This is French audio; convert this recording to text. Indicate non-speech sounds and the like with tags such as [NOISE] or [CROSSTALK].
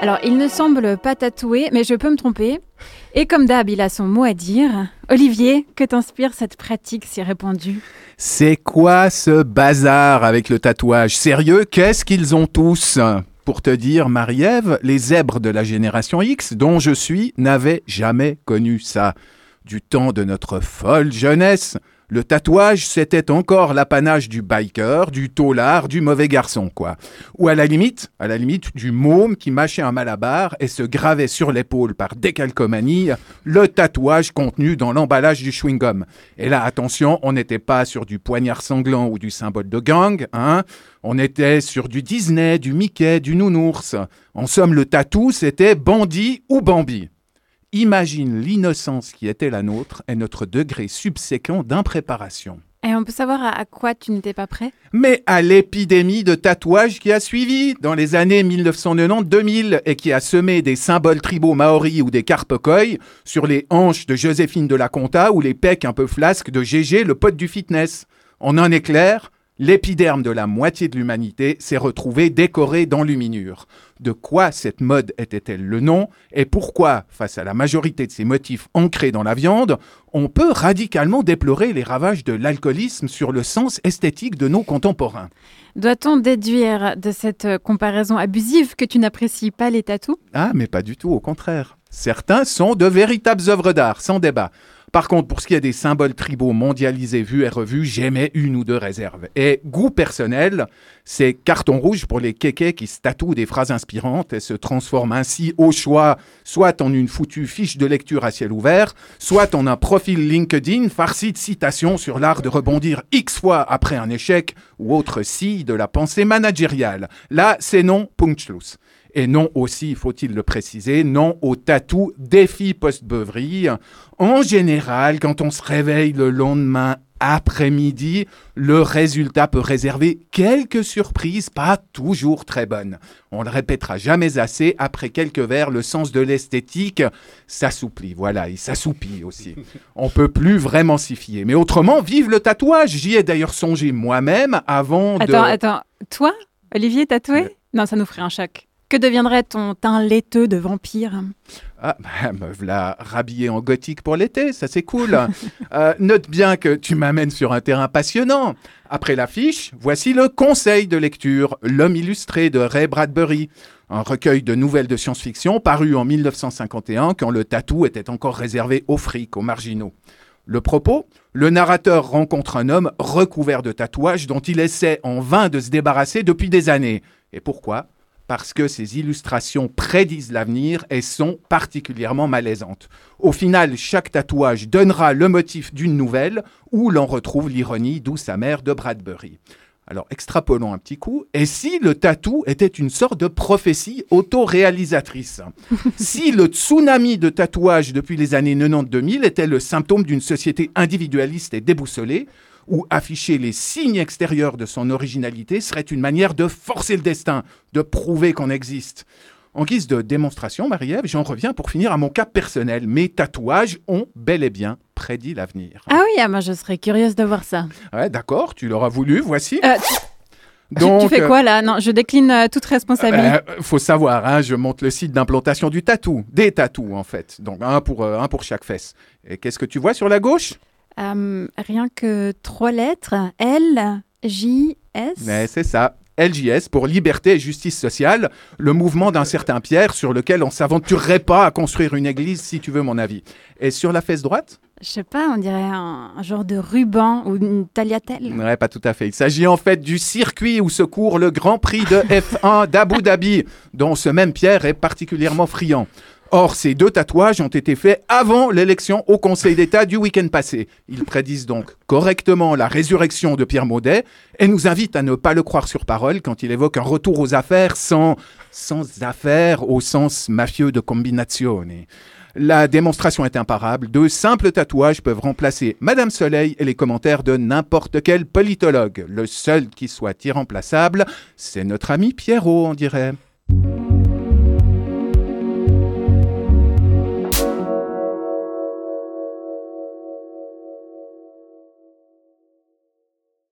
Alors, il ne semble pas tatoué, mais je peux me tromper. Et comme d'hab, il a son mot à dire. Olivier, que t'inspire cette pratique si répandue? C'est quoi ce bazar avec le tatouage? Sérieux, qu'est-ce qu'ils ont tous? Pour te dire, Marie-Ève, les zèbres de la génération X, dont je suis, n'avaient jamais connu ça. Du temps de notre folle jeunesse, le tatouage, c'était encore l'apanage du biker, du taulard, du mauvais garçon, quoi. Ou à la limite, à la limite, du môme qui mâchait un malabar et se gravait sur l'épaule par décalcomanie le tatouage contenu dans l'emballage du chewing-gum. Et là, attention, on n'était pas sur du poignard sanglant ou du symbole de gang, hein. On était sur du Disney, du Mickey, du nounours. En somme, le tatou, c'était bandit ou Bambi. Imagine l'innocence qui était la nôtre et notre degré subséquent d'impréparation. Et on peut savoir à, quoi tu n'étais pas prêt? Mais à l'épidémie de tatouage qui a suivi dans les années 1990-2000 et qui a semé des symboles tribaux maoris ou des carpocoy sur les hanches de Joséphine de la Conta ou les pecs un peu flasques de Gégé, le pote du fitness. En un éclair, l'épiderme de la moitié de l'humanité s'est retrouvé décoré d'enluminure. De quoi cette mode était-elle le nom et pourquoi, face à la majorité de ces motifs ancrés dans la viande, on peut radicalement déplorer les ravages de l'alcoolisme sur le sens esthétique de nos contemporains? Doit-on déduire de cette comparaison abusive que tu n'apprécies pas les tatous? Ah, mais pas du tout, au contraire. Certains sont de véritables œuvres d'art, sans débat. Par contre, pour ce qui est des symboles tribaux mondialisés vus et revus, j'aimais une ou deux réserves. Et goût personnel, c'est carton rouge pour les kékés qui se tatouent des phrases inspirantes et se transforment ainsi au choix soit en une foutue fiche de lecture à ciel ouvert, soit en un profil LinkedIn farci de citations sur l'art de rebondir X fois après un échec ou autre si de la pensée managériale. Là, c'est non, punchlus. Et non aussi, faut-il le préciser, non au tatou défi post-beuverie. En général, quand on se réveille le lendemain après-midi, le résultat peut réserver quelques surprises, pas toujours très bonnes. On le répétera jamais assez, après quelques verres, le sens de l'esthétique s'assouplit. Voilà, il s'assoupit aussi. [LAUGHS] On peut plus vraiment s'y fier. Mais autrement, vive le tatouage. J'y ai d'ailleurs songé moi-même avant de... Attends, attends. Toi, Olivier, tatoué? Non, ça nous ferait un choc. Que deviendrait ton teint laiteux de vampire? Ah, bah, me voilà rhabillé en gothique pour l'été, ça c'est cool. [LAUGHS] Euh, note bien que tu m'amènes sur un terrain passionnant. Après l'affiche, voici le conseil de lecture, L'homme illustré de Ray Bradbury, un recueil de nouvelles de science-fiction paru en 1951 quand le tatou était encore réservé aux frics, aux marginaux. Le propos Le narrateur rencontre un homme recouvert de tatouages dont il essaie en vain de se débarrasser depuis des années. Et pourquoi? Parce que ces illustrations prédisent l'avenir et sont particulièrement malaisantes. Au final, chaque tatouage donnera le motif d'une nouvelle où l'on retrouve l'ironie douce amère de Bradbury. Alors extrapolons un petit coup. Et si le tatou était une sorte de prophétie autoréalisatrice? [LAUGHS] Si le tsunami de tatouage depuis les années 90-2000 était le symptôme d'une société individualiste et déboussolée, où afficher les signes extérieurs de son originalité serait une manière de forcer le destin, de prouver qu'on existe. En guise de démonstration, Marie-Ève, j'en reviens pour finir à mon cas personnel. Mes tatouages ont bel et bien prédit l'avenir. Ah oui, ah, moi je serais curieuse de voir ça. Ouais, d'accord, tu l'auras voulu, voici. Euh, Donc, tu, fais quoi là? Non, je décline euh, toute responsabilité. Euh, faut savoir, hein, je monte le site d'implantation du tatou, des tatous en fait. Donc un pour, un pour chaque fesse. Et qu'est-ce que tu vois sur la gauche? Euh, rien que trois lettres. L, J, S. c'est ça. LJS pour Liberté et Justice sociale, le mouvement d'un certain Pierre sur lequel on s'aventurerait pas à construire une église, si tu veux mon avis. Et sur la fesse droite? Je sais pas, on dirait un, genre de ruban ou une tagliatelle. Ouais, pas tout à fait. Il s'agit en fait du circuit où se court le Grand Prix de F1 d'Abu Dhabi, dont ce même Pierre est particulièrement friand. Or, ces deux tatouages ont été faits avant l'élection au Conseil d'État du week-end passé. Ils prédisent donc correctement la résurrection de Pierre Maudet et nous invitent à ne pas le croire sur parole quand il évoque un retour aux affaires sans, sans affaires au sens mafieux de combinazione. La démonstration est imparable. Deux simples tatouages peuvent remplacer Madame Soleil et les commentaires de n'importe quel politologue. Le seul qui soit irremplaçable, c'est notre ami Pierrot, on dirait.